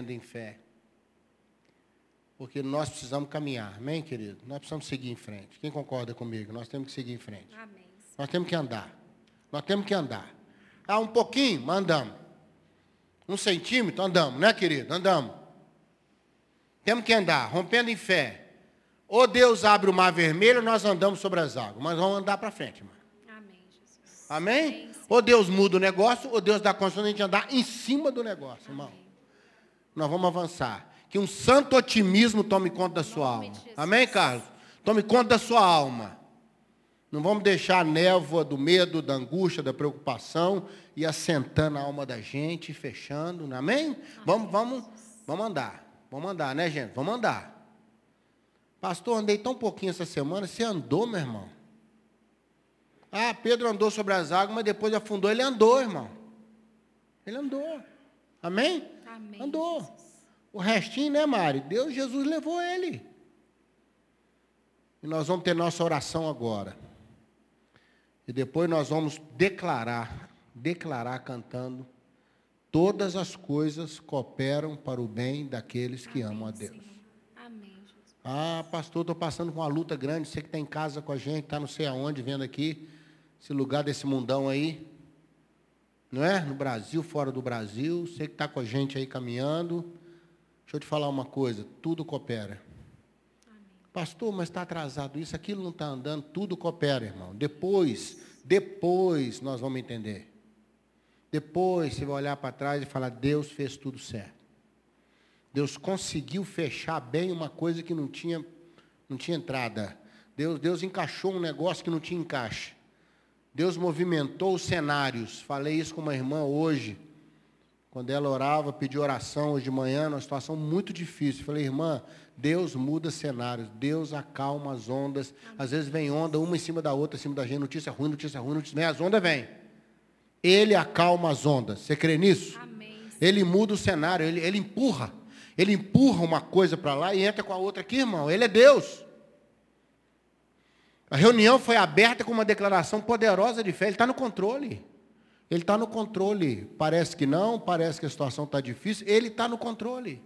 rompendo em fé. Porque nós precisamos caminhar, amém, querido? Nós precisamos seguir em frente. Quem concorda comigo? Nós temos que seguir em frente. Amém. Nós temos que andar. Nós temos que andar. Ah, um pouquinho, mas andamos. Um centímetro, andamos, né, querido? Andamos. Temos que andar, rompendo em fé. Ou Deus abre o mar vermelho, nós andamos sobre as águas. Mas vamos andar para frente, irmão. Amém, Jesus. Amém? Amém. Ou Deus muda o negócio, ou Deus dá condição de a gente andar em cima do negócio, irmão. Nós vamos avançar. Que um santo otimismo tome conta da sua alma. Amém, Carlos? Tome conta da sua alma. Não vamos deixar a névoa do medo, da angústia, da preocupação e assentando a alma da gente, fechando. é? Amém? Vamos, vamos, vamos andar. Vamos andar, né, gente? Vamos andar. Pastor, andei tão pouquinho essa semana. Você andou, meu irmão? Ah, Pedro andou sobre as águas, mas depois afundou. Ele andou, irmão. Ele andou. Amém? Amém, Andou. Jesus. O restinho, né, Mari? Deus, Jesus levou ele. E nós vamos ter nossa oração agora. E depois nós vamos declarar, declarar cantando, todas as coisas cooperam para o bem daqueles que amam a Amém, Deus. Senhor. Amém, Jesus. Ah, pastor, estou passando com uma luta grande. Você que está em casa com a gente, está não sei aonde, vendo aqui, esse lugar desse mundão aí. Não é? No Brasil, fora do Brasil. Você que está com a gente aí caminhando. Deixa eu te falar uma coisa, tudo coopera. Pastor, mas está atrasado isso, aquilo não está andando, tudo coopera, irmão. Depois, depois nós vamos entender. Depois você vai olhar para trás e falar, Deus fez tudo certo. Deus conseguiu fechar bem uma coisa que não tinha, não tinha entrada. Deus, Deus encaixou um negócio que não tinha encaixe. Deus movimentou os cenários. Falei isso com uma irmã hoje, quando ela orava, pediu oração hoje de manhã, numa situação muito difícil. Falei, irmã, Deus muda cenários, Deus acalma as ondas. Às vezes vem onda uma em cima da outra, em cima da gente, notícia ruim, notícia ruim, notícia ruim, as ondas vêm. Ele acalma as ondas. Você crê nisso? Amém. Ele muda o cenário, ele, ele empurra. Ele empurra uma coisa para lá e entra com a outra aqui, irmão. Ele é Deus. A reunião foi aberta com uma declaração poderosa de fé. Ele está no controle. Ele está no controle. Parece que não, parece que a situação está difícil. Ele está no controle.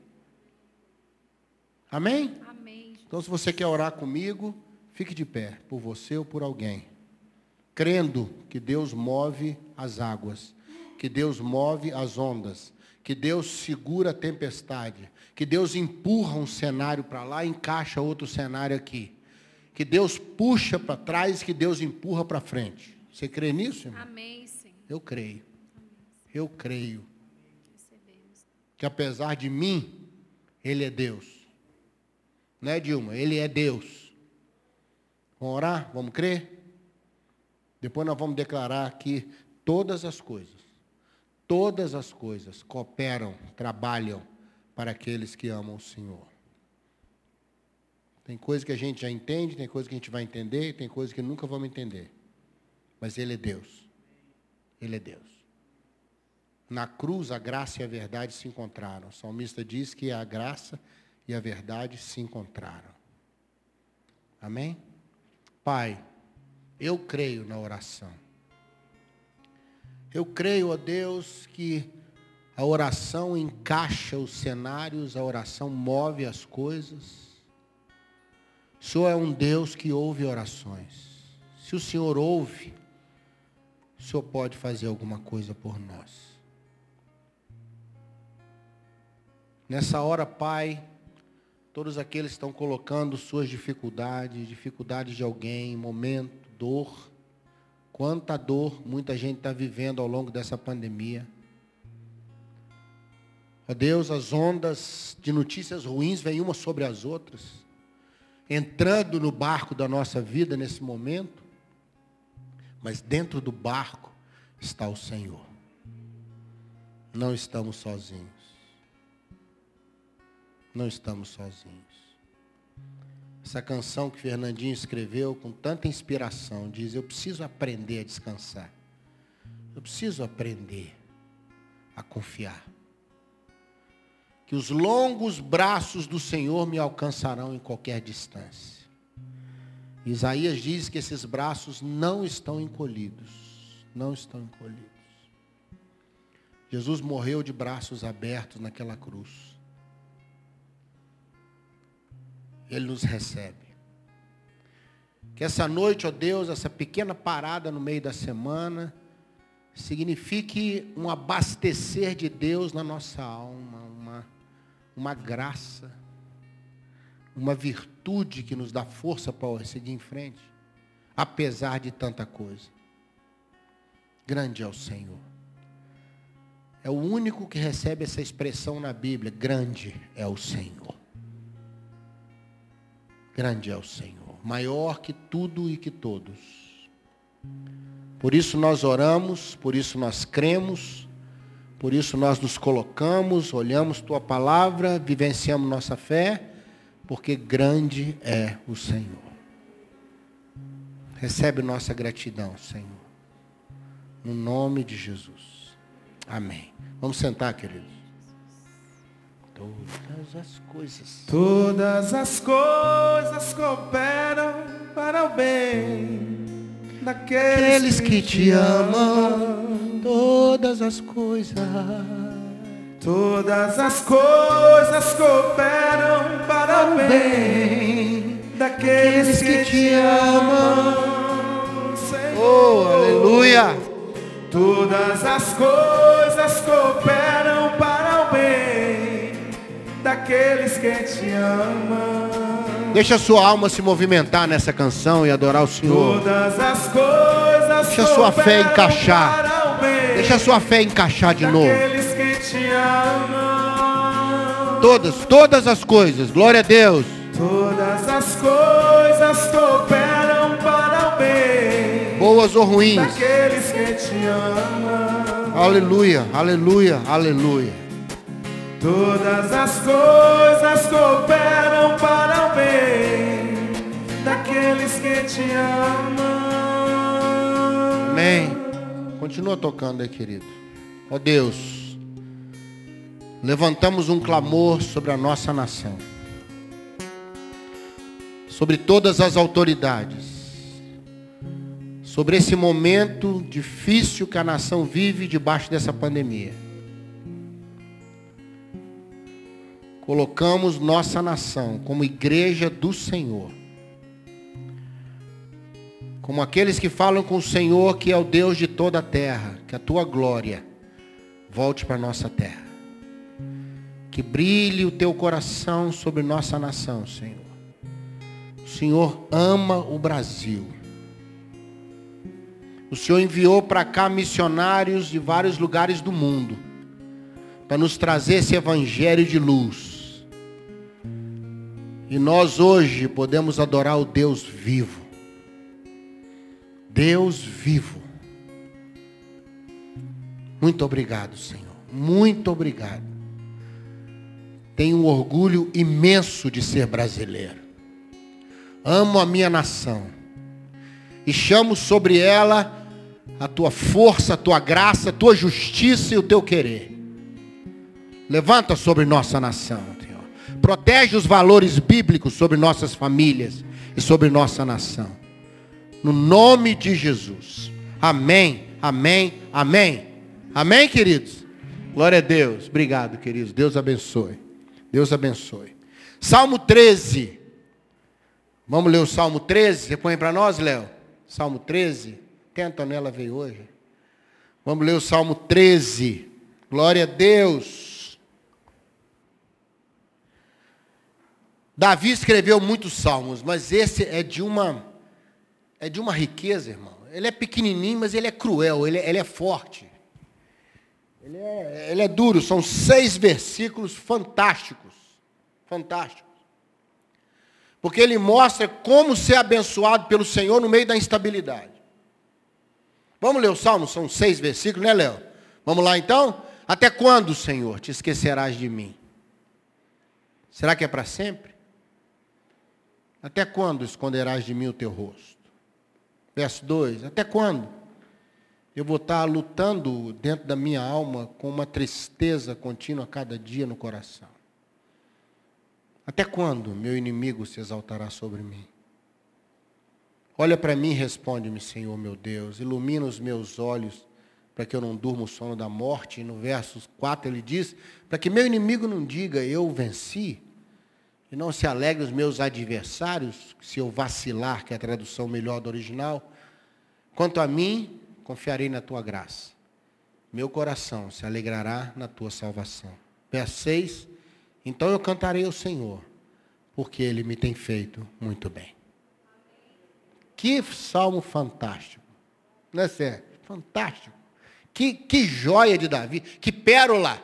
Amém? Amém. Então, se você quer orar comigo, fique de pé, por você ou por alguém. Crendo que Deus move as águas, que Deus move as ondas, que Deus segura a tempestade, que Deus empurra um cenário para lá e encaixa outro cenário aqui. Que Deus puxa para trás, que Deus empurra para frente. Você crê nisso, irmão? Amém, Senhor. Eu creio. Eu creio Recebemos. que apesar de mim, Ele é Deus. Né, Dilma? Ele é Deus. Vamos orar? Vamos crer? Depois nós vamos declarar aqui todas as coisas. Todas as coisas cooperam, trabalham para aqueles que amam o Senhor. Tem coisa que a gente já entende, tem coisa que a gente vai entender, tem coisa que nunca vamos entender. Mas Ele é Deus. Ele é Deus. Na cruz, a graça e a verdade se encontraram. O salmista diz que a graça e a verdade se encontraram. Amém? Pai, eu creio na oração. Eu creio, ó Deus, que a oração encaixa os cenários, a oração move as coisas. O Senhor é um Deus que ouve orações. Se o Senhor ouve, o Senhor pode fazer alguma coisa por nós. Nessa hora, Pai, todos aqueles que estão colocando suas dificuldades, dificuldades de alguém, momento, dor, quanta dor muita gente está vivendo ao longo dessa pandemia. Ó Deus, as ondas de notícias ruins vêm umas sobre as outras, entrando no barco da nossa vida nesse momento, mas dentro do barco está o Senhor. Não estamos sozinhos. Não estamos sozinhos. Essa canção que Fernandinho escreveu com tanta inspiração diz: Eu preciso aprender a descansar. Eu preciso aprender a confiar. Que os longos braços do Senhor me alcançarão em qualquer distância. Isaías diz que esses braços não estão encolhidos. Não estão encolhidos. Jesus morreu de braços abertos naquela cruz. Ele nos recebe. Que essa noite, ó Deus, essa pequena parada no meio da semana, signifique um abastecer de Deus na nossa alma, uma, graça, uma virtude que nos dá força para seguir em frente, apesar de tanta coisa. Grande é o Senhor. É o único que recebe essa expressão na Bíblia. Grande é o Senhor. Grande é o Senhor. Maior que tudo e que todos. Por isso nós oramos, por isso nós cremos, por isso nós nos colocamos, olhamos tua palavra, vivenciamos nossa fé, porque grande é o Senhor. Recebe nossa gratidão, Senhor. No nome de Jesus. Amém. Vamos sentar, queridos. Todas as coisas. Todas as coisas cooperam para o bem daqueles Aqueles que te amam, todas as coisas. Todas as coisas cooperam para o bem daqueles que te amam. Senhor. Oh, aleluia. Todas as coisas cooperam para o bem daqueles que te amam. Deixa a sua alma se movimentar nessa canção e adorar o Senhor. Deixa a sua fé encaixar. Deixa a sua fé encaixar de novo. Todas, todas as coisas. Glória a Deus. Todas as coisas cooperam para o bem Boas ou ruins. Aleluia, aleluia, aleluia. Todas as coisas cooperam para o bem daqueles que te amam. Amém. Continua tocando aí, querido. Ó Deus, levantamos um clamor sobre a nossa nação. Sobre todas as autoridades. Sobre esse momento difícil que a nação vive debaixo dessa pandemia. Colocamos nossa nação como igreja do Senhor como aqueles que falam com o Senhor, que é o Deus de toda a terra, que a tua glória volte para nossa terra. Que brilhe o teu coração sobre nossa nação, Senhor. O Senhor ama o Brasil. O Senhor enviou para cá missionários de vários lugares do mundo para nos trazer esse evangelho de luz. E nós hoje podemos adorar o Deus vivo. Deus vivo. Muito obrigado, Senhor. Muito obrigado. Tenho um orgulho imenso de ser brasileiro. Amo a minha nação. E chamo sobre ela a tua força, a tua graça, a tua justiça e o teu querer. Levanta sobre nossa nação. Protege os valores bíblicos sobre nossas famílias e sobre nossa nação no nome de Jesus. Amém, amém, amém. Amém, queridos? Glória a Deus. Obrigado, queridos. Deus abençoe. Deus abençoe. Salmo 13. Vamos ler o Salmo 13? Você põe para nós, Léo? Salmo 13. Tem a Antonella veio hoje. Vamos ler o Salmo 13. Glória a Deus. Davi escreveu muitos salmos, mas esse é de uma é de uma riqueza, irmão. Ele é pequenininho, mas ele é cruel, ele, é, ele é forte. Ele é, ele é duro, são seis versículos fantásticos. Fantásticos. Porque ele mostra como ser abençoado pelo Senhor no meio da instabilidade. Vamos ler o Salmo? São seis versículos, né, Léo? Vamos lá então? Até quando, Senhor, te esquecerás de mim? Será que é para sempre? Até quando esconderás de mim o teu rosto? Verso 2: Até quando? Eu vou estar lutando dentro da minha alma com uma tristeza contínua cada dia no coração. Até quando meu inimigo se exaltará sobre mim? Olha para mim e responde-me, Senhor meu Deus. Ilumina os meus olhos para que eu não durma o sono da morte. E no verso 4 ele diz: para que meu inimigo não diga, eu venci. E não se alegre os meus adversários, se eu vacilar, que é a tradução melhor do original. Quanto a mim, confiarei na tua graça. Meu coração se alegrará na tua salvação. Verso 6. Então eu cantarei ao Senhor, porque ele me tem feito muito bem. Que salmo fantástico. Não é sério? Fantástico. Que, que joia de Davi, que pérola.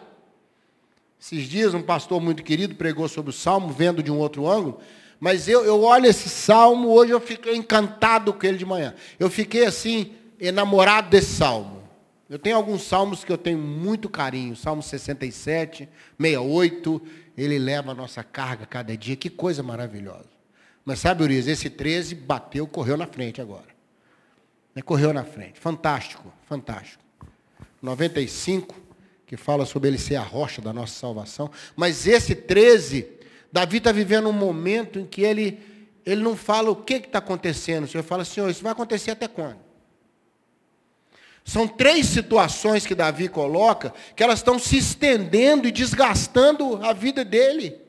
Esses dias um pastor muito querido pregou sobre o salmo, vendo de um outro ângulo, mas eu, eu olho esse salmo, hoje eu fiquei encantado com ele de manhã. Eu fiquei assim, enamorado desse salmo. Eu tenho alguns salmos que eu tenho muito carinho. Salmo 67, 68, ele leva a nossa carga cada dia. Que coisa maravilhosa. Mas sabe, Urias, esse 13 bateu, correu na frente agora. Né, correu na frente. Fantástico, fantástico. 95, que fala sobre ele ser a rocha da nossa salvação. Mas esse 13, Davi está vivendo um momento em que ele, ele não fala o que está acontecendo. O Senhor fala, Senhor, isso vai acontecer até quando? São três situações que Davi coloca, que elas estão se estendendo e desgastando a vida dele.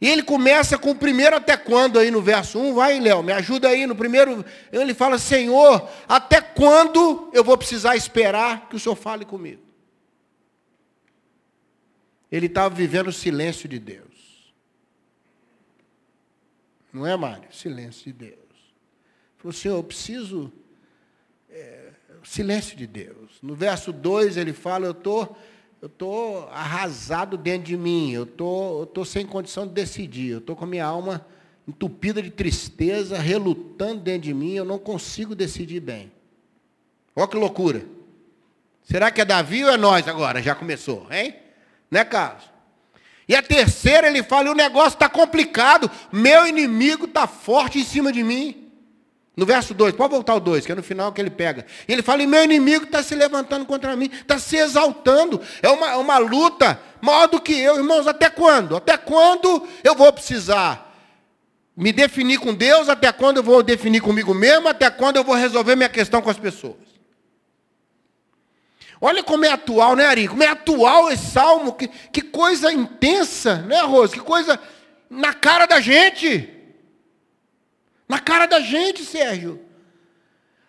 E ele começa com o primeiro até quando aí no verso 1, vai Léo, me ajuda aí no primeiro, ele fala, Senhor, até quando eu vou precisar esperar que o Senhor fale comigo? Ele estava vivendo o silêncio de Deus. Não é, Mário? Silêncio de Deus. Ele falou, Senhor, eu preciso. É, silêncio de Deus. No verso 2 ele fala, eu estou eu estou arrasado dentro de mim, eu tô, estou sem condição de decidir, eu estou com a minha alma entupida de tristeza, relutando dentro de mim, eu não consigo decidir bem. Olha que loucura. Será que é Davi ou é nós agora? Já começou, hein? Né, Carlos? E a terceira, ele fala, o negócio está complicado, meu inimigo está forte em cima de mim. No verso 2, pode voltar o 2, que é no final que ele pega. Ele fala, e meu inimigo está se levantando contra mim, está se exaltando. É uma, é uma luta maior do que eu. Irmãos, até quando? Até quando eu vou precisar me definir com Deus? Até quando eu vou definir comigo mesmo? Até quando eu vou resolver minha questão com as pessoas? Olha como é atual, né, Ari? Como é atual esse salmo. Que, que coisa intensa, né, Rose? Que coisa na cara da gente. Na cara da gente, Sérgio.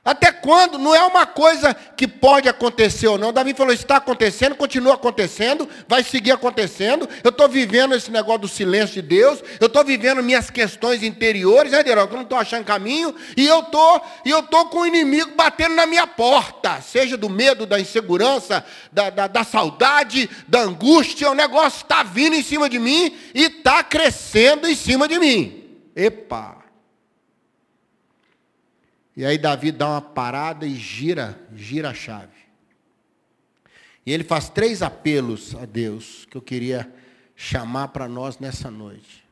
Até quando? Não é uma coisa que pode acontecer ou não. Davi falou: está acontecendo, continua acontecendo, vai seguir acontecendo. Eu estou vivendo esse negócio do silêncio de Deus. Eu estou vivendo minhas questões interiores, né, Derol? Que eu não estou achando caminho. E eu tô, estou tô com o inimigo batendo na minha porta. Seja do medo, da insegurança, da, da, da saudade, da angústia. O negócio está vindo em cima de mim e está crescendo em cima de mim. Epa! E aí Davi dá uma parada e gira, gira a chave. E ele faz três apelos a Deus que eu queria chamar para nós nessa noite.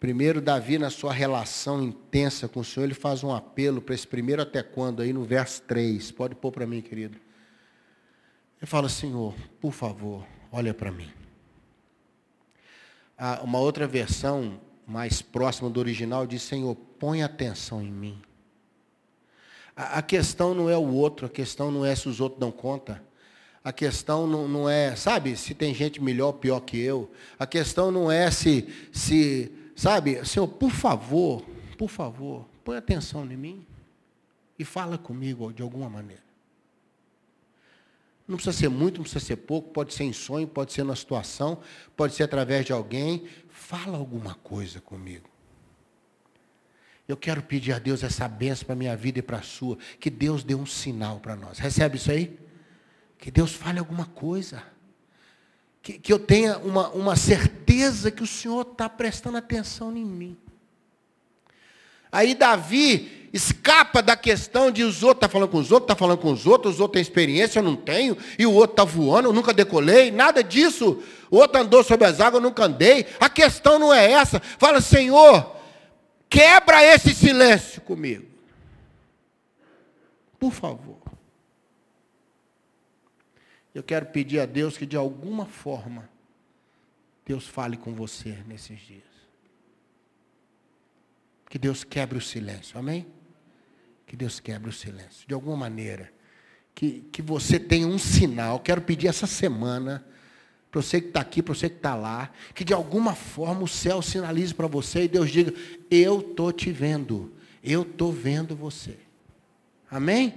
Primeiro, Davi, na sua relação intensa com o Senhor, ele faz um apelo para esse primeiro até quando, aí no verso 3. Pode pôr para mim, querido. Ele fala, Senhor, por favor, olha para mim. Ah, uma outra versão mais próxima do original diz, Senhor, põe atenção em mim. A, a, questão não é o outro, a questão não é se os outros dão conta. A questão não, não é, sabe, se tem gente melhor ou pior que eu. A questão não é se, se, sabe, Senhor, por favor, por favor, põe atenção em mim e fala comigo de alguma maneira. Não precisa ser muito, não precisa ser pouco, pode ser em sonho, pode ser na situação, pode ser através de alguém. Fala alguma coisa comigo. Eu quero pedir a Deus essa benção para a minha vida e para a sua. Que Deus dê um sinal para nós. Recebe isso aí? Que Deus fale alguma coisa. Que, que eu tenha uma, uma certeza que o Senhor está prestando atenção em mim. Aí Davi escapa da questão de os outros tá falando com os outros, está falando com os outros, os outros têm experiência, eu não tenho, e o outro está voando, eu nunca decolei, nada disso. O outro andou sobre as águas, eu nunca andei. A questão não é essa. Fala, Senhor, Quebra esse silêncio comigo. Por favor. Eu quero pedir a Deus que de alguma forma Deus fale com você nesses dias. Que Deus quebre o silêncio, amém? Que Deus quebre o silêncio, de alguma maneira. Que, que você tenha um sinal. Quero pedir essa semana para você que está aqui, para você que está lá, que de alguma forma o céu sinalize para você e Deus diga: Eu estou te vendo, eu estou vendo você. Amém?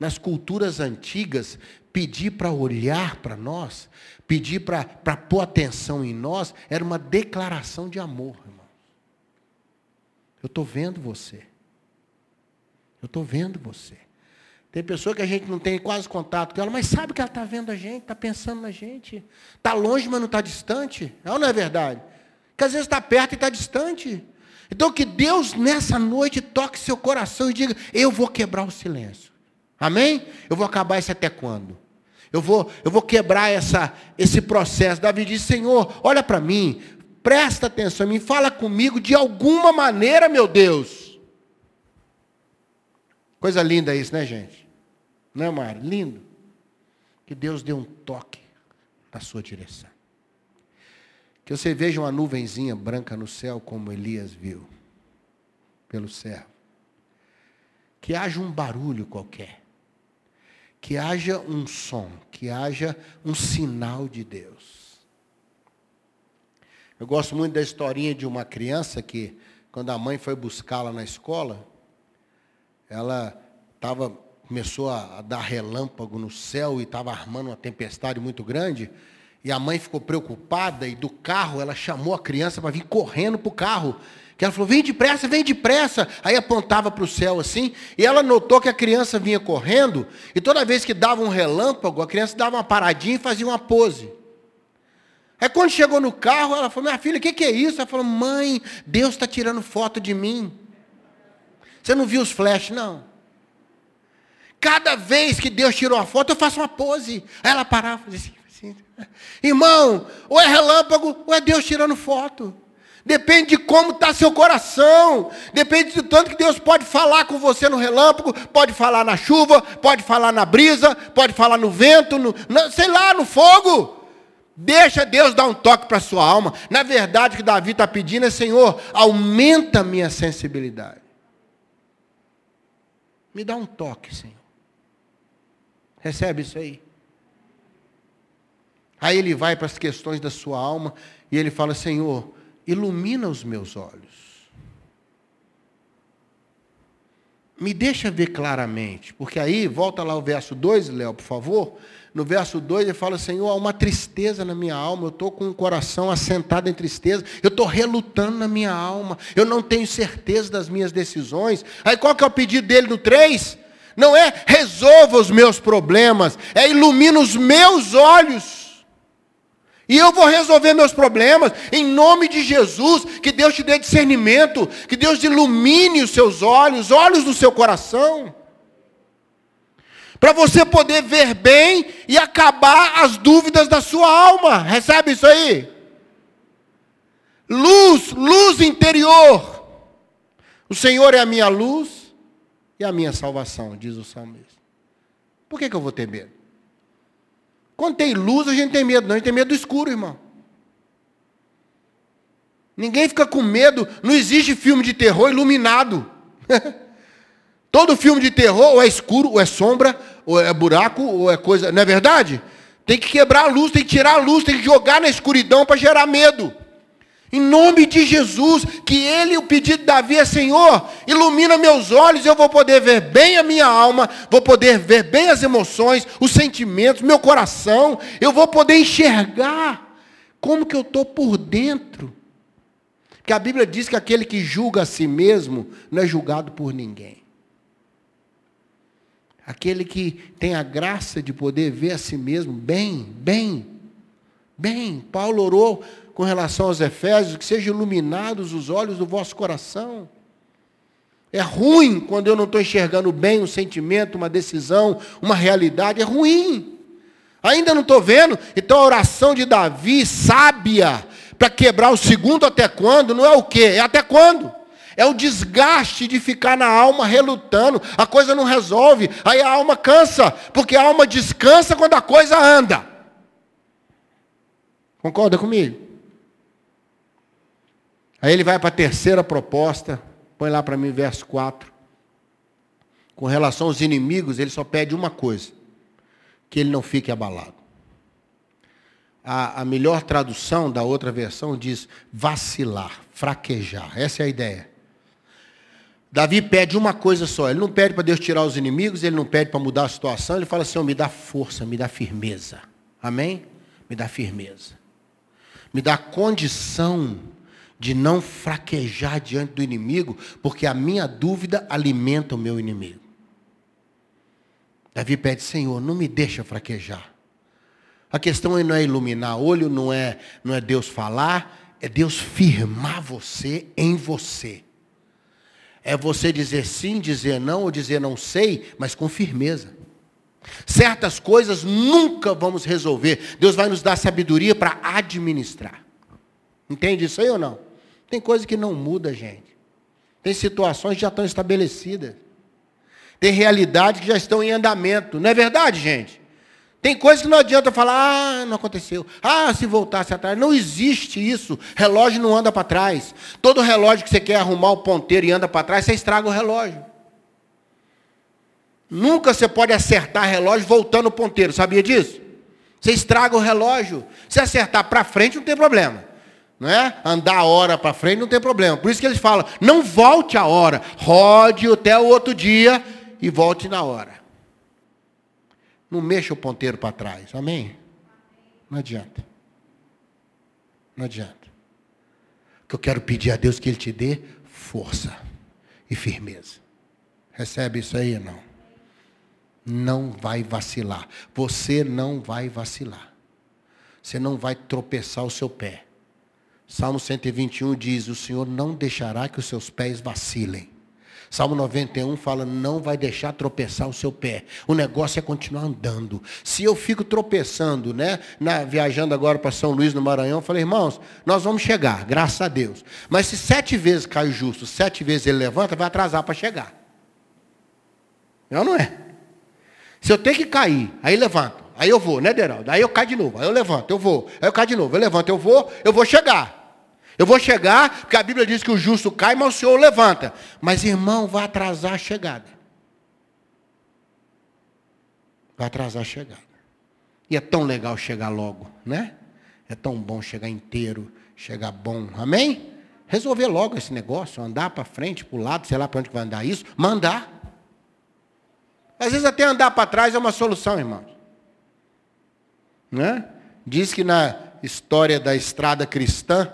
Nas culturas antigas, pedir para olhar para nós, pedir para pôr atenção em nós, era uma declaração de amor, irmão. Eu estou vendo você. Eu estou vendo você. Tem pessoa que a gente não tem quase contato com ela, mas sabe que ela está vendo a gente, está pensando na gente. Está longe, mas não está distante. É ou não é verdade? Que às vezes está perto e está distante. Então que Deus nessa noite toque seu coração e diga: Eu vou quebrar o silêncio. Amém? Eu vou acabar isso até quando? Eu vou, eu vou quebrar essa, esse processo. Davi diz: Senhor, olha para mim, presta atenção mim, fala comigo de alguma maneira, meu Deus. Coisa linda isso, né, gente? Não é, Mário? Lindo. Que Deus dê um toque na sua direção. Que você veja uma nuvenzinha branca no céu, como Elias viu, pelo céu. Que haja um barulho qualquer. Que haja um som, que haja um sinal de Deus. Eu gosto muito da historinha de uma criança que, quando a mãe foi buscá-la na escola, ela estava começou a, dar relâmpago no céu e estava armando uma tempestade muito grande. E a mãe ficou preocupada e do carro ela chamou a criança para vir correndo para o carro. Que ela falou, vem depressa, vem depressa. Aí apontava para o céu assim, e ela notou que a criança vinha correndo, e toda vez que dava um relâmpago, a criança dava uma paradinha e fazia uma pose. Aí quando chegou no carro, ela falou, minha filha, o que, que é isso? Ela falou, mãe, Deus está tirando foto de mim. Você não viu os flashes, não? Cada vez que Deus tirou uma foto, eu faço uma pose. Aí ela parava e fazia assim, assim. Irmão, ou é relâmpago, ou é Deus tirando foto. Depende de como está seu coração. Depende do tanto que Deus pode falar com você no relâmpago, pode falar na chuva, pode falar na brisa, pode falar no vento, no, sei lá, no fogo. Deixa Deus dar um toque para a sua alma. Na verdade, o que Davi está pedindo é, Senhor, aumenta a minha sensibilidade. Me dá um toque, Senhor. Recebe isso aí. Aí ele vai para as questões da sua alma e ele fala: Senhor, ilumina os meus olhos. Me deixa ver claramente, porque aí, volta lá o verso 2, Léo, por favor. No verso 2 ele fala: Senhor, há uma tristeza na minha alma, eu estou com o coração assentado em tristeza, eu estou relutando na minha alma, eu não tenho certeza das minhas decisões. Aí qual que é o pedido dele no 3? Não é resolva os meus problemas, é ilumina os meus olhos. E eu vou resolver meus problemas em nome de Jesus. Que Deus te dê discernimento, que Deus ilumine os seus olhos, olhos do seu coração. Para você poder ver bem e acabar as dúvidas da sua alma. Recebe isso aí? Luz, luz interior. O Senhor é a minha luz e a minha salvação, diz o salmista. Por que, que eu vou ter medo? Quando tem luz, a gente tem medo, não, a gente tem medo do escuro, irmão. Ninguém fica com medo, não existe filme de terror iluminado. Todo filme de terror ou é escuro, ou é sombra, ou é buraco, ou é coisa. Não é verdade? Tem que quebrar a luz, tem que tirar a luz, tem que jogar na escuridão para gerar medo. Em nome de Jesus, que ele, o pedido de Davi é, Senhor, ilumina meus olhos, eu vou poder ver bem a minha alma, vou poder ver bem as emoções, os sentimentos, meu coração, eu vou poder enxergar como que eu estou por dentro. Porque a Bíblia diz que aquele que julga a si mesmo não é julgado por ninguém. Aquele que tem a graça de poder ver a si mesmo bem, bem, bem. Paulo orou com relação aos Efésios, que sejam iluminados os olhos do vosso coração. É ruim quando eu não estou enxergando bem um sentimento, uma decisão, uma realidade. É ruim. Ainda não estou vendo. Então a oração de Davi, sábia, para quebrar o segundo até quando, não é o quê? É até quando? É o desgaste de ficar na alma relutando. A coisa não resolve. Aí a alma cansa. Porque a alma descansa quando a coisa anda. Concorda comigo? Aí ele vai para a terceira proposta, põe lá para mim verso 4. Com relação aos inimigos, ele só pede uma coisa: que ele não fique abalado. a, a melhor tradução da outra versão diz vacilar, fraquejar. Essa é a ideia. Davi pede uma coisa só. Ele não pede para Deus tirar os inimigos, ele não pede para mudar a situação. Ele fala assim: oh, me dá força, me dá firmeza. Amém? Me dá firmeza. Me dá condição de não fraquejar diante do inimigo, porque a minha dúvida alimenta o meu inimigo. Davi pede, Senhor, não me deixa fraquejar. A questão não é iluminar olho, não é, não é Deus falar, é Deus firmar você em você. É você dizer sim, dizer não, ou dizer não sei, mas com firmeza. Certas coisas nunca vamos resolver. Deus vai nos dar sabedoria para administrar. Entende isso aí ou não? Tem coisa que não muda, gente. Tem situações que já estão estabelecidas. Tem realidades que já estão em andamento. Não é verdade, gente? Tem coisas que não adianta falar, ah, não aconteceu. Ah, se voltasse atrás. Não existe isso. Relógio não anda para trás. Todo relógio que você quer arrumar o ponteiro e anda para trás, você estraga o relógio. Nunca você pode acertar relógio voltando o ponteiro. Sabia disso? Você estraga o relógio. Se acertar para frente, não tem problema. Não é? Andar a hora para frente não tem problema. Por isso que eles falam, não volte a hora. Rode até o outro dia e volte na hora. Não mexa o ponteiro para trás. Amém? Não adianta. Não adianta. O que eu quero pedir a Deus que Ele te dê força e firmeza. Recebe isso aí não? Não vai vacilar. Você não vai vacilar. Você não vai tropeçar o seu pé. Salmo 121 diz: O Senhor não deixará que os seus pés vacilem. Salmo 91 fala, não vai deixar tropeçar o seu pé. O negócio é continuar andando. Se eu fico tropeçando, né, na, viajando agora para São Luís, no Maranhão, eu falei, irmãos, nós vamos chegar, graças a Deus. Mas se sete vezes cai o justo, sete vezes ele levanta, vai atrasar para chegar. Não, não é? Se eu tenho que cair, aí levanto. Aí eu vou, né, Deraldo? Aí eu caio de novo. Aí eu levanto, eu vou. Aí eu caio de novo. Eu levanto, eu vou, eu vou chegar. Eu vou chegar, porque a Bíblia diz que o justo cai, mas o Senhor levanta. Mas, irmão, vai atrasar a chegada. Vai atrasar a chegada. E é tão legal chegar logo, né? É tão bom chegar inteiro, chegar bom. Amém? Resolver logo esse negócio, andar para frente, para o lado, sei lá para onde vai andar isso, mandar. Às vezes até andar para trás é uma solução, irmãos. Né? Diz que na história da estrada cristã,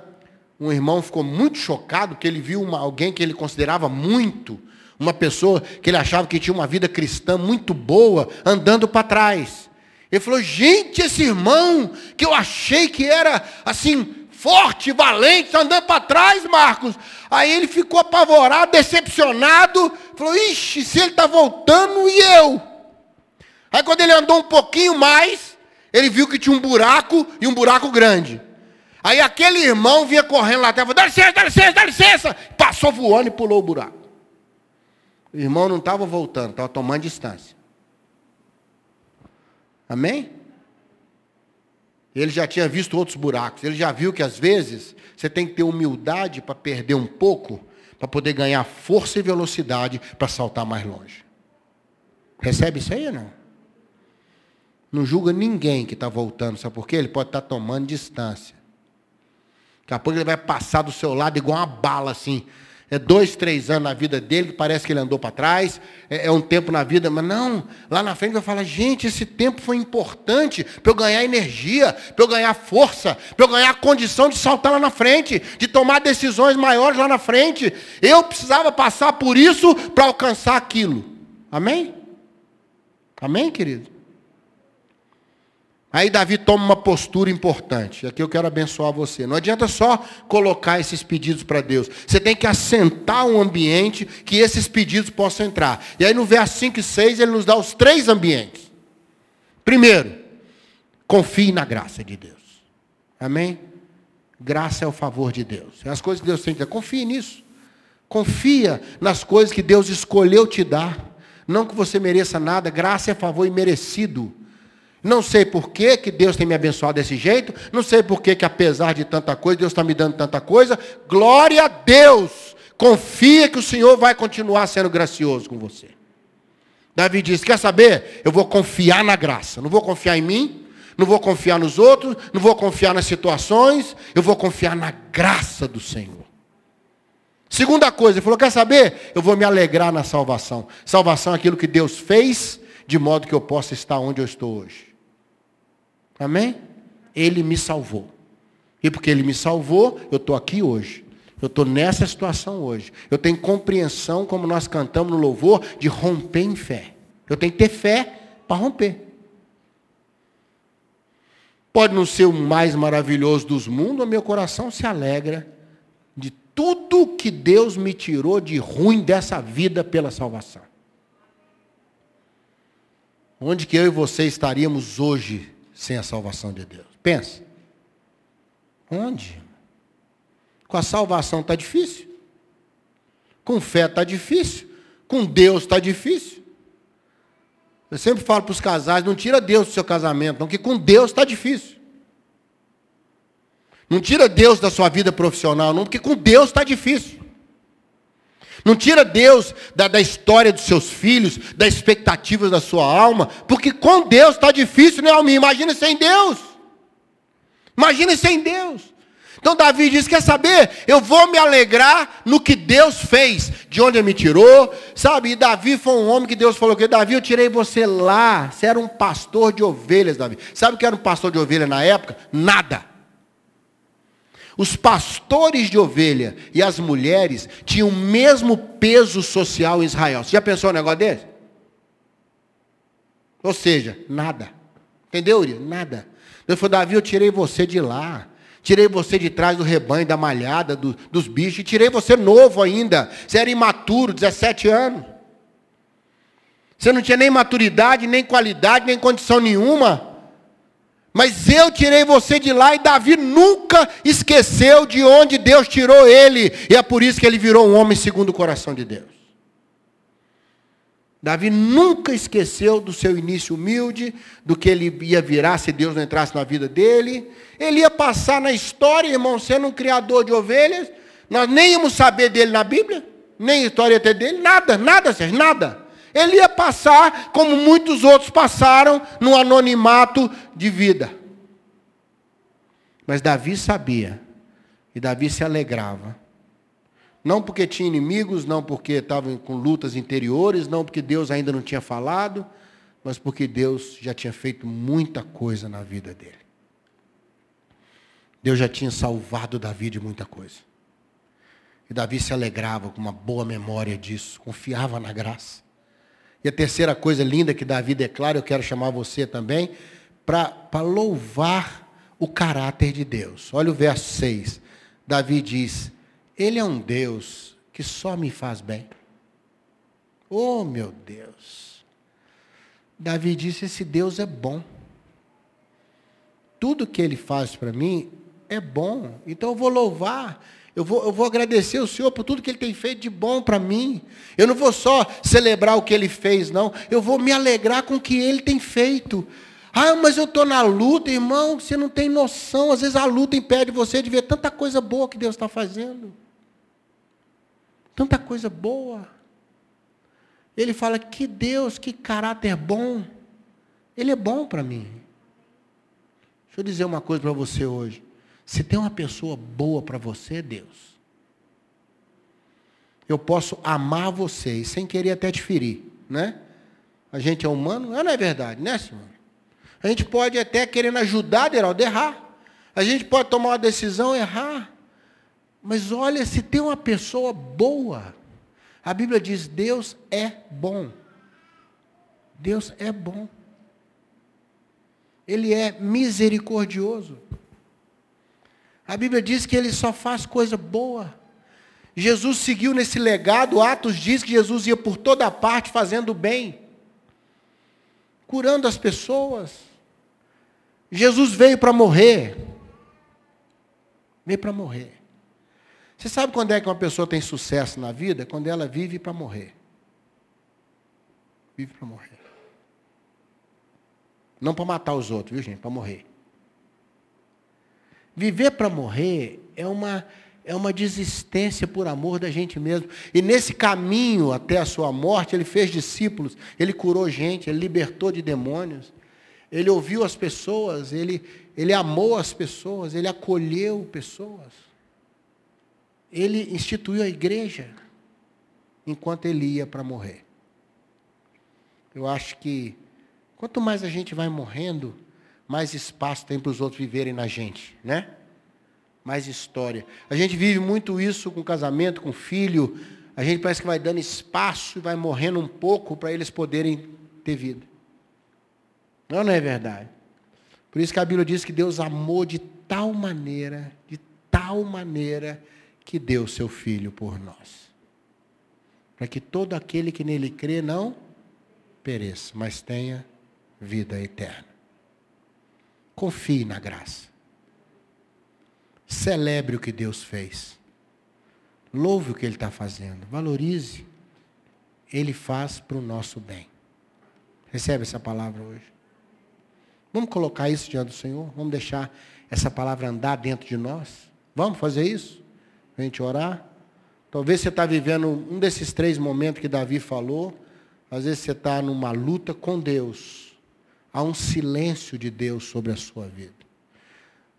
um irmão ficou muito chocado que ele viu uma, alguém que ele considerava muito, uma pessoa que ele achava que tinha uma vida cristã muito boa, andando para trás. Ele falou: gente, esse irmão que eu achei que era assim, forte, valente, andando para trás, Marcos. Aí ele ficou apavorado, decepcionado, falou: ixi, se ele está voltando e eu. Aí quando ele andou um pouquinho mais, ele viu que tinha um buraco e um buraco grande. Aí aquele irmão vinha correndo lá atrás, dá licença, dá licença, dá licença. Passou voando e pulou o buraco. O irmão não estava voltando, estava tomando distância. Amém? Ele já tinha visto outros buracos. Ele já viu que às vezes você tem que ter humildade para perder um pouco, para poder ganhar força e velocidade para saltar mais longe. Recebe isso aí ou não? Não julga ninguém que está voltando, sabe por quê? Ele pode estar tá tomando distância. Daqui a pouco ele vai passar do seu lado igual uma bala, assim. É dois, três anos na vida dele, que parece que ele andou para trás, é, é, um tempo na vida, mas não, lá na frente vai falar, gente, esse tempo foi importante para eu ganhar energia, para eu ganhar força, para eu ganhar a condição de saltar lá na frente, de tomar decisões maiores lá na frente. Eu precisava passar por isso para alcançar aquilo. Amém? Amém, querido? Aí Davi toma uma postura importante. Aqui eu quero abençoar você. Não adianta só colocar esses pedidos para Deus. Você tem que assentar um ambiente que esses pedidos possam entrar. E aí no verso 5 e 6 ele nos dá os três ambientes. Primeiro, confie na graça de Deus. Amém? Graça é o favor de Deus. É as coisas que Deus tem que dar. Confie nisso. Confia nas coisas que Deus escolheu te dar. Não que você mereça nada, graça é favor imerecido. Não sei por que, que Deus tem me abençoado desse jeito. Não sei por que, que apesar de tanta coisa, Deus está me dando tanta coisa. Glória a Deus. Confia que o Senhor vai continuar sendo gracioso com você. Davi disse: Quer saber? Eu vou confiar na graça. Não vou confiar em mim, Não vou confiar nos outros, não vou confiar nas situações, eu vou confiar na graça do Senhor. Segunda coisa, ele falou: quer saber? Eu vou me alegrar na salvação. Salvação é aquilo que Deus fez, de modo que eu possa estar onde eu estou hoje. Amém? Ele me salvou. E porque ele me salvou, eu estou aqui hoje. Eu estou nessa situação hoje. Eu tenho compreensão, como nós cantamos no louvor, de romper em fé. Eu tenho que ter fé para romper. Pode não ser o mais maravilhoso dos mundos, o meu coração se alegra de tudo que Deus me tirou de ruim dessa vida pela salvação. Onde que eu e você estaríamos hoje sem a salvação de Deus? Pensa. Onde? Com a salvação está difícil. Com fé está difícil. Com Deus está difícil. Eu sempre falo para os casais, não tira Deus do seu casamento, não, que com Deus está difícil. Não tira Deus da sua vida profissional, não, porque com Deus está difícil. Não tira Deus da, da, história dos seus filhos, das expectativas da sua alma, porque com Deus está difícil, né, Almir? Imagina sem Deus. Imagina sem Deus. Então Davi diz: Quer saber? Eu vou me alegrar no que Deus fez, de onde ele me tirou, sabe? E Davi foi um homem que Deus falou que Davi, eu tirei você lá. Você era um pastor de ovelhas, Davi. Sabe o que era um pastor de ovelha na época? Nada. Os pastores de ovelha e as mulheres tinham o mesmo peso social em Israel. Você já pensou um negócio desse? Ou seja, nada. Entendeu, Uri? Nada. Deus falou, Davi, eu tirei você de lá. Tirei você de trás do rebanho, da malhada, do, dos bichos, e tirei você novo ainda. Você era imaturo, 17 anos. Você não tinha nem maturidade, nem qualidade, nem condição nenhuma. Mas eu tirei você de lá e Davi nunca esqueceu de onde Deus tirou ele. E é por isso que ele virou um homem segundo o coração de Deus. Davi nunca esqueceu do seu início humilde, do que ele ia virar se Deus não entrasse na vida dele. Ele ia passar na história, irmão, sendo um criador de ovelhas. Nós nem íamos saber dele na Bíblia, nem história ter dele, nada, nada, Sérgio, nada. Ele ia passar como muitos outros passaram no anonimato de vida. Mas Davi sabia, e Davi se alegrava não porque tinha inimigos, não porque estavam com lutas interiores, não porque Deus ainda não tinha falado, mas porque Deus já tinha feito muita coisa na vida dele. Deus já tinha salvado Davi de muita coisa. E Davi se alegrava com uma boa memória disso, confiava na graça. E a terceira coisa linda que Davi declara, eu quero chamar você também, para louvar o caráter de Deus. Olha o verso 6. Davi diz: ele é um Deus que só me faz bem. Oh, meu Deus. Davi disse: Esse Deus é bom. Tudo que ele faz para mim é bom. Então eu vou louvar. Eu vou, eu vou agradecer o Senhor por tudo que Ele tem feito de bom para mim. Eu não vou só celebrar o que Ele fez, não. Eu vou me alegrar com o que Ele tem feito. Ah, mas eu estou na luta, irmão. Você não tem noção. Às vezes a luta impede você de ver tanta coisa boa que Deus está fazendo. Tanta coisa boa. Ele fala: que Deus, que caráter bom. Ele é bom para mim. Deixa eu dizer uma coisa para você hoje. Se tem uma pessoa boa para você, Deus, eu posso amar você e sem querer até te ferir, né? A gente é humano, não é verdade, né, senhor? A gente pode até querendo ajudar, Deraldo, errar. A gente pode tomar uma decisão, errar. Mas olha, se tem uma pessoa boa, a Bíblia diz: Deus é bom. Deus é bom. Ele é misericordioso. A Bíblia diz que ele só faz coisa boa. Jesus seguiu nesse legado, Atos diz que Jesus ia por toda parte fazendo bem, curando as pessoas. Jesus veio para morrer. Veio para morrer. Você sabe quando é que uma pessoa tem sucesso na vida? Quando ela vive para morrer. Vive para morrer. Não para matar os outros, viu gente? Para morrer. Viver para morrer é uma, é uma desistência por amor da gente mesmo. E nesse caminho até a sua morte, ele fez discípulos, ele curou gente, ele libertou de demônios. ele ouviu as pessoas, ele, ele amou as pessoas, ele acolheu pessoas. Ele instituiu a igreja enquanto ele ia para morrer. Eu acho que quanto mais a gente vai morrendo, mais espaço tem para os outros viverem na gente, né? Mais história. A gente vive muito isso com casamento, com filho. A gente parece que vai dando espaço e vai morrendo um pouco para eles poderem ter vida. Não, não é verdade. Por isso que a Bíblia diz que Deus amou de tal maneira, de tal maneira, que deu seu Filho por nós. Para que todo aquele que nele crê não pereça, mas tenha vida eterna. Confie na graça. Celebre o que Deus fez. Louve o que Ele está fazendo. Valorize. Ele faz para o nosso bem. Recebe essa palavra hoje. Vamos colocar isso diante do Senhor? Vamos deixar essa palavra andar dentro de nós? Vamos fazer isso? A gente orar? Talvez você está vivendo um desses três momentos que Davi falou. Às vezes você está numa luta com Deus. Há um silêncio de Deus sobre a sua vida.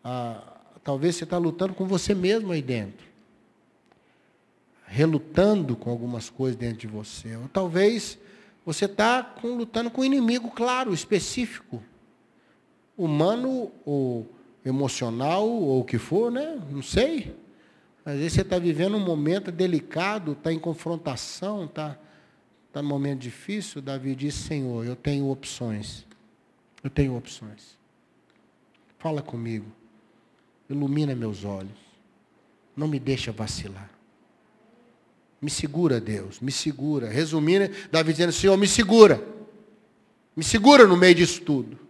Ah, talvez você está lutando com você mesmo aí dentro. Relutando com algumas coisas dentro de você. Ou talvez você está lutando com um inimigo claro, específico humano ou emocional ou o que for, né? Não sei. Às vezes você está vivendo um momento delicado, está em confrontação, está tá num momento difícil. Davi disse, Senhor, eu tenho opções. Eu tenho opções. Fala comigo. Ilumina meus olhos. Não me deixa vacilar. Me segura, Deus, me segura. Resumindo, Davi dizendo, Senhor, me segura. Me segura no meio disso tudo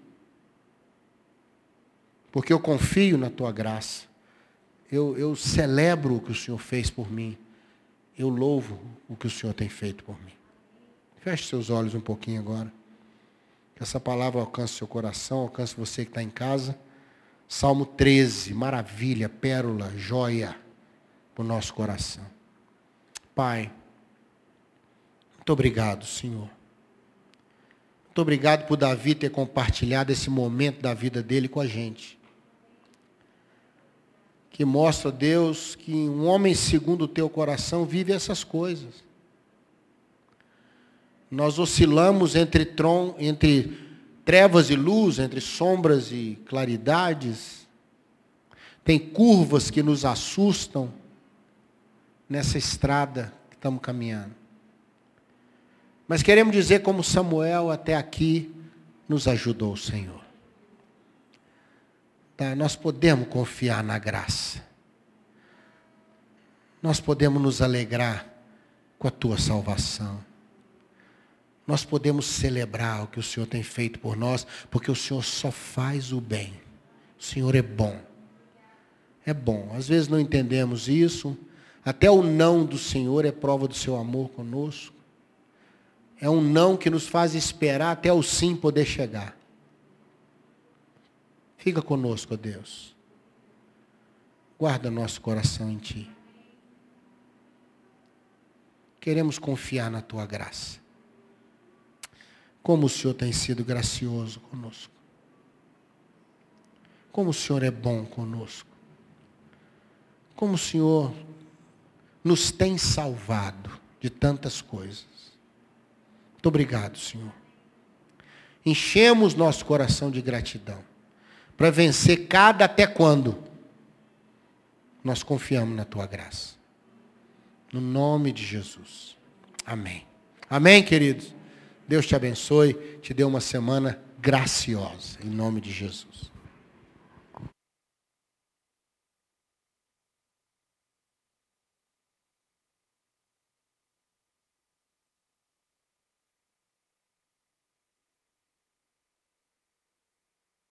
porque eu confio na tua graça. Eu, eu celebro o que o Senhor fez por mim. Eu louvo o que o Senhor tem feito por mim. Feche seus olhos um pouquinho agora. Que essa palavra alcance seu coração, alcance você que está em casa. Salmo 13, maravilha, pérola, joia para o nosso coração. Pai, muito obrigado, Senhor. Muito obrigado por Davi ter compartilhado esse momento da vida dele com a gente que mostra, Deus, que um homem segundo o teu coração vive essas coisas. Nós oscilamos entre, tron, entre trevas e luz, entre sombras e claridades. Tem curvas que nos assustam nessa estrada que estamos caminhando. Mas queremos dizer como Samuel até aqui nos ajudou o Senhor. Tá? Nós podemos confiar na graça. Nós podemos nos alegrar com a tua salvação. Nós podemos celebrar o que o Senhor tem feito por nós, porque o Senhor só faz o bem. O Senhor é bom. É bom. Às vezes não entendemos isso. Até o não do Senhor é prova do seu amor conosco. É um não que nos faz esperar até o sim poder chegar. Fica conosco, ó Deus. Guarda nosso coração em Ti. Queremos confiar na Tua graça. Como o Senhor tem sido gracioso conosco. Como o Senhor é bom conosco. Como o Senhor nos tem salvado de tantas coisas. Muito obrigado, Senhor. Enchemos nosso coração de gratidão para vencer cada até quando. Nós confiamos na tua graça. No nome de Jesus. Amém. Amém, queridos. Deus te abençoe, te dê uma semana graciosa, em nome de Jesus.